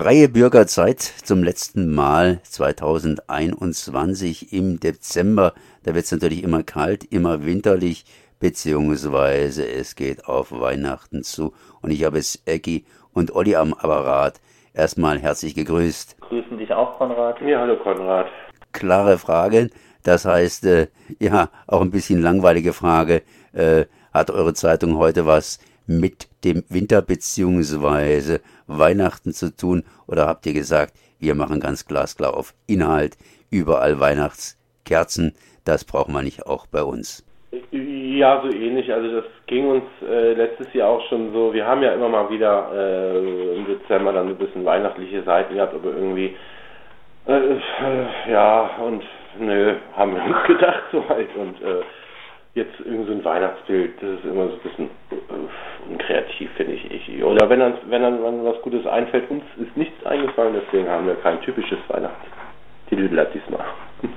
Freie Bürgerzeit zum letzten Mal 2021 im Dezember. Da wird es natürlich immer kalt, immer winterlich, beziehungsweise es geht auf Weihnachten zu. Und ich habe es Ecki und Olli am Apparat. Erstmal herzlich gegrüßt. Grüßen dich auch, Konrad. Ja, hallo Konrad. Klare Frage. Das heißt, äh, ja, auch ein bisschen langweilige Frage. Äh, hat eure Zeitung heute was mit dem Winter beziehungsweise Weihnachten zu tun? Oder habt ihr gesagt, wir machen ganz glasklar auf Inhalt, überall Weihnachtskerzen, das braucht man nicht auch bei uns? Ja, so ähnlich. Also das ging uns äh, letztes Jahr auch schon so. Wir haben ja immer mal wieder äh, im Dezember dann ein bisschen weihnachtliche Seiten gehabt, aber irgendwie äh, ja und nö, haben wir uns gedacht so halt und äh, jetzt irgendwie so ein Weihnachtsbild, das ist immer so ein bisschen äh, unkreativ, finde ich. Oder wenn dann, wenn dann wenn was Gutes einfällt, uns ist nichts eingefallen, deswegen haben wir kein typisches Weihnachtstitelblatt diesmal.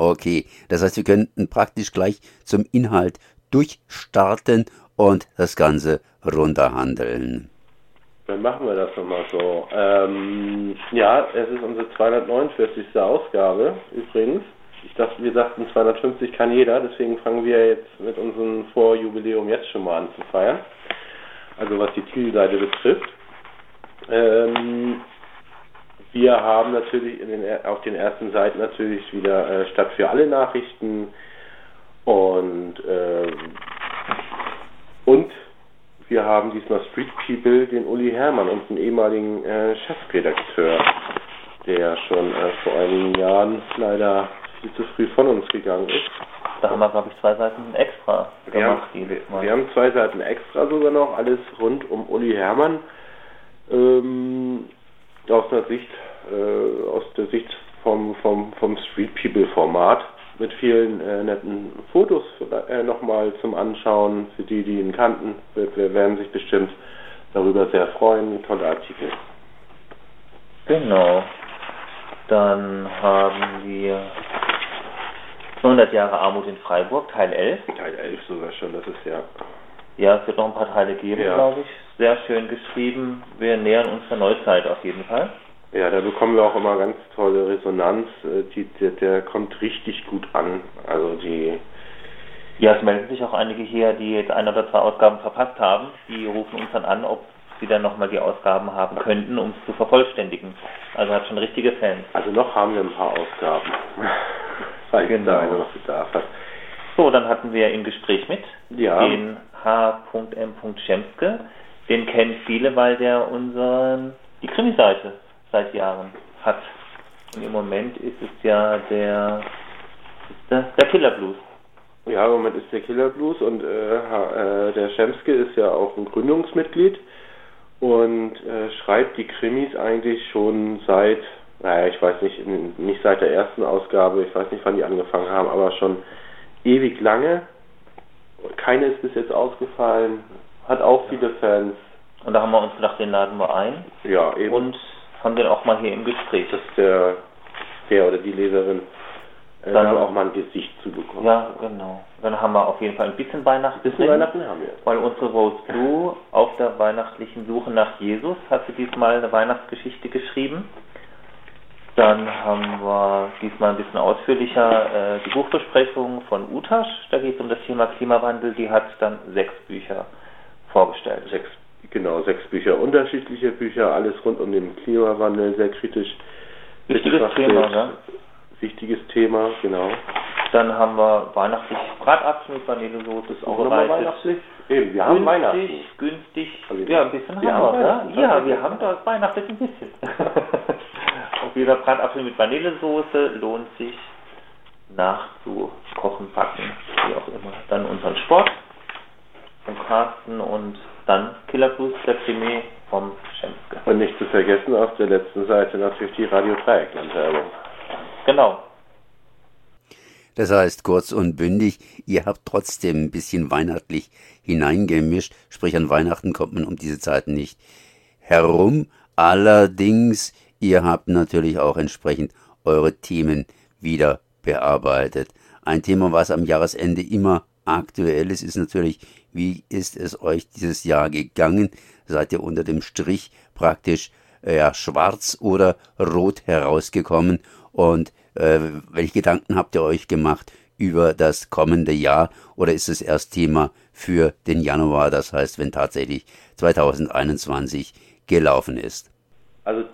Okay, das heißt, wir könnten praktisch gleich zum Inhalt durchstarten und das Ganze runterhandeln. Dann machen wir das nochmal so. Ähm, ja, es ist unsere 249. Ausgabe übrigens ich dachte, wir sagten 250 kann jeder, deswegen fangen wir jetzt mit unserem Vorjubiläum jetzt schon mal an zu feiern. Also was die Titelseite betrifft. Ähm, wir haben natürlich den, auf den ersten Seiten natürlich wieder äh, Stadt für alle Nachrichten und ähm, und wir haben diesmal Street People den Uli Hermann, unseren ehemaligen äh, Chefredakteur, der schon äh, vor einigen Jahren leider viel zu früh von uns gegangen ist. Da haben wir, glaube ich, zwei Seiten extra wir gemacht. Haben, wir, wir, haben zwei Seiten extra sogar noch, alles rund um Uli Hermann. Ähm, aus der Sicht, äh, aus der Sicht vom, vom, vom Street People Format mit vielen äh, netten Fotos äh, nochmal zum Anschauen. Für die, die ihn kannten, wir, wir werden sich bestimmt darüber sehr freuen. Tolle Artikel. Genau. Dann haben wir 100 Jahre Armut in Freiburg, Teil 11. Teil 11 sogar schon, das ist ja. Ja, es wird noch ein paar Teile geben, ja. glaube ich. Sehr schön geschrieben. Wir nähern uns der Neuzeit auf jeden Fall. Ja, da bekommen wir auch immer ganz tolle Resonanz. Äh, die, der, der kommt richtig gut an. Also die. Ja, es melden sich auch einige hier, die jetzt ein oder zwei Ausgaben verpasst haben. Die rufen uns dann an, ob sie dann nochmal die Ausgaben haben könnten, um es zu vervollständigen. Also hat schon richtige Fans. Also noch haben wir ein paar Ausgaben. Falls genau. da einer noch Bedarf hat. So, dann hatten wir im Gespräch mit ja. den H.M. Schemske. Den kennen viele, weil der unseren die Krimiseite seit Jahren hat. Und im Moment ist es ja der, der, der Killer Blues. Ja, im Moment ist der Killer Blues und äh, äh, der Schemske ist ja auch ein Gründungsmitglied und äh, schreibt die Krimis eigentlich schon seit, naja, ich weiß nicht, nicht seit der ersten Ausgabe, ich weiß nicht, wann die angefangen haben, aber schon ewig lange. Keine ist bis jetzt ausgefallen, hat auch viele Fans. Und da haben wir uns gedacht, den laden wir ein. Ja, eben. Und haben den auch mal hier im Gespräch. Das ist der, der oder die Leserin äh, dann auch mal ein Gesicht zu bekommen. Ja, genau. Dann haben wir auf jeden Fall ein bisschen Weihnachten. Ein bisschen Weihnachten haben wir. Weil unsere Rose Blue auf der weihnachtlichen Suche nach Jesus hat sie diesmal eine Weihnachtsgeschichte geschrieben. Dann haben wir diesmal ein bisschen ausführlicher äh, die Buchbesprechung von Utasch. Da geht es um das Thema Klimawandel. Die hat dann sechs Bücher vorgestellt. Sechs, genau, sechs Bücher, unterschiedliche Bücher, alles rund um den Klimawandel, sehr kritisch. Wichtiges Thema, ne? wichtiges Thema, genau. Dann haben wir weihnachtlich Bratapfel mit Vanillesoße. Ist auch nochmal weihnachtlich? Eben, wir haben Weihnachten. Günstig, also ja, ein bisschen wir haben wir, ne? Ja, wir haben da weihnachtlich ein bisschen. Auf jeden Fall Bratapfel mit Vanillesoße lohnt sich nachzukochen, backen, wie auch immer. Dann unseren Sport vom Carsten und dann Killerfuß, der Krimi vom Schemske. Und nicht zu vergessen auf der letzten Seite natürlich die Radio Dreieckland-Werbung. Genau. Das heißt, kurz und bündig, ihr habt trotzdem ein bisschen weihnachtlich hineingemischt, sprich an Weihnachten kommt man um diese Zeiten nicht herum. Allerdings, ihr habt natürlich auch entsprechend eure Themen wieder bearbeitet. Ein Thema, was am Jahresende immer aktuell ist, ist natürlich, wie ist es euch dieses Jahr gegangen? Seid ihr unter dem Strich praktisch ja, schwarz oder rot herausgekommen und äh, welche Gedanken habt ihr euch gemacht über das kommende Jahr oder ist es erst Thema für den Januar, das heißt, wenn tatsächlich 2021 gelaufen ist? Also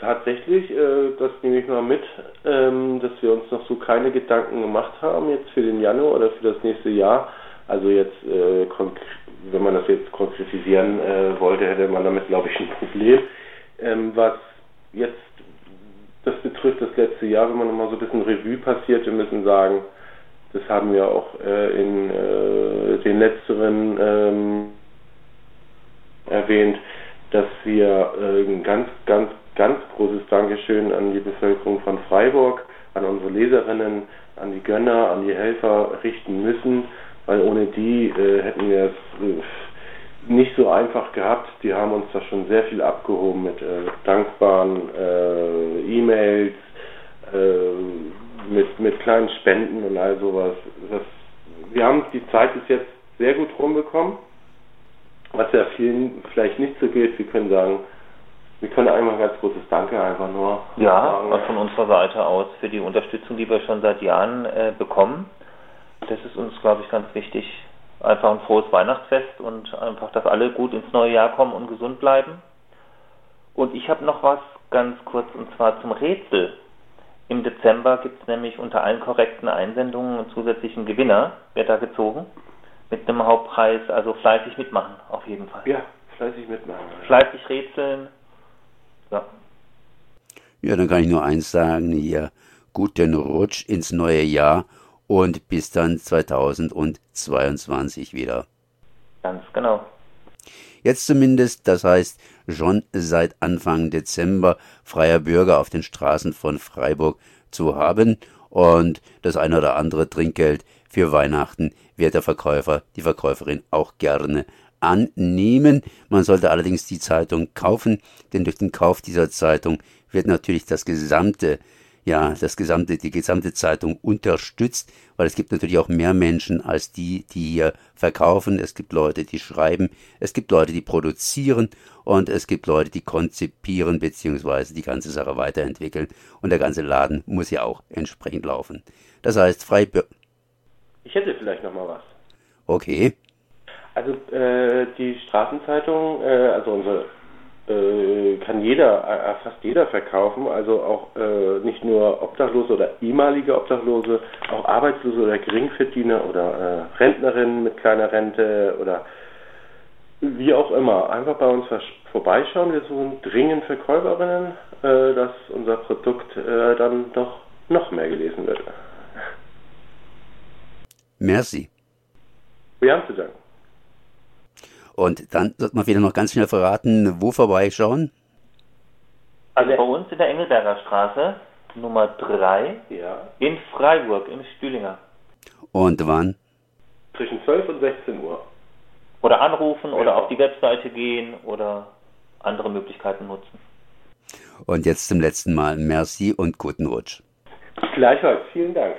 tatsächlich, äh, das nehme ich mal mit, ähm, dass wir uns noch so keine Gedanken gemacht haben jetzt für den Januar oder für das nächste Jahr. Also jetzt, äh, wenn man das jetzt konkretisieren äh, wollte, hätte man damit, glaube ich, ein Problem. Ähm, was jetzt das betrifft, das letzte Jahr, wenn man nochmal so ein bisschen Revue passiert, wir müssen sagen, das haben wir auch äh, in äh, den letzteren ähm, erwähnt, dass wir äh, ein ganz, ganz, ganz großes Dankeschön an die Bevölkerung von Freiburg, an unsere Leserinnen, an die Gönner, an die Helfer richten müssen, weil ohne die äh, hätten wir es äh, nicht so einfach gehabt. Die haben uns da schon sehr viel abgehoben mit äh, dankbaren äh, E-Mails, mit, mit kleinen Spenden und all sowas. Das, wir haben die Zeit bis jetzt sehr gut rumbekommen was ja vielen vielleicht nicht so geht, wir können sagen, wir können einmal ein ganz großes Danke einfach nur ja, sagen. von unserer Seite aus für die Unterstützung, die wir schon seit Jahren äh, bekommen. Das ist uns, glaube ich, ganz wichtig. Einfach ein frohes Weihnachtsfest und einfach, dass alle gut ins neue Jahr kommen und gesund bleiben. Und ich habe noch was ganz kurz und zwar zum Rätsel. Im Dezember gibt es nämlich unter allen korrekten Einsendungen einen zusätzlichen Gewinner. Wird da gezogen? mit einem Hauptpreis, also fleißig mitmachen, auf jeden Fall. Ja, fleißig mitmachen. Fleißig rätseln. Ja. Ja, dann kann ich nur eins sagen, hier, guten Rutsch ins neue Jahr und bis dann 2022 wieder. Ganz genau. Jetzt zumindest, das heißt schon seit Anfang Dezember freier Bürger auf den Straßen von Freiburg zu haben und das eine oder andere Trinkgeld für Weihnachten wird der Verkäufer, die Verkäuferin auch gerne annehmen. Man sollte allerdings die Zeitung kaufen, denn durch den Kauf dieser Zeitung wird natürlich das gesamte ja, das gesamte, die gesamte Zeitung unterstützt, weil es gibt natürlich auch mehr Menschen als die, die hier verkaufen. Es gibt Leute, die schreiben, es gibt Leute, die produzieren und es gibt Leute, die konzipieren bzw. die ganze Sache weiterentwickeln und der ganze Laden muss ja auch entsprechend laufen. Das heißt, frei ich hätte vielleicht noch mal was. Okay. Also äh, die Straßenzeitung, äh, also unsere äh, kann jeder, äh, fast jeder verkaufen, also auch äh, nicht nur Obdachlose oder ehemalige Obdachlose, auch Arbeitslose oder Geringverdiener oder Rentnerinnen mit kleiner Rente oder wie auch immer. Einfach bei uns vorbeischauen. Wir suchen dringend Verkäuferinnen, dass unser Produkt dann doch noch mehr gelesen wird. Merci. Wir haben zu danken. Und dann sollte man wieder noch ganz schnell verraten, wo vorbeischauen? Also bei uns in der Engelberger Straße, Nummer 3, ja. in Freiburg, im Stühlinger. Und wann? Zwischen 12 und 16 Uhr. Oder anrufen ja. oder auf die Webseite gehen oder andere Möglichkeiten nutzen. Und jetzt zum letzten Mal merci und guten Rutsch. Gleichfalls, vielen Dank.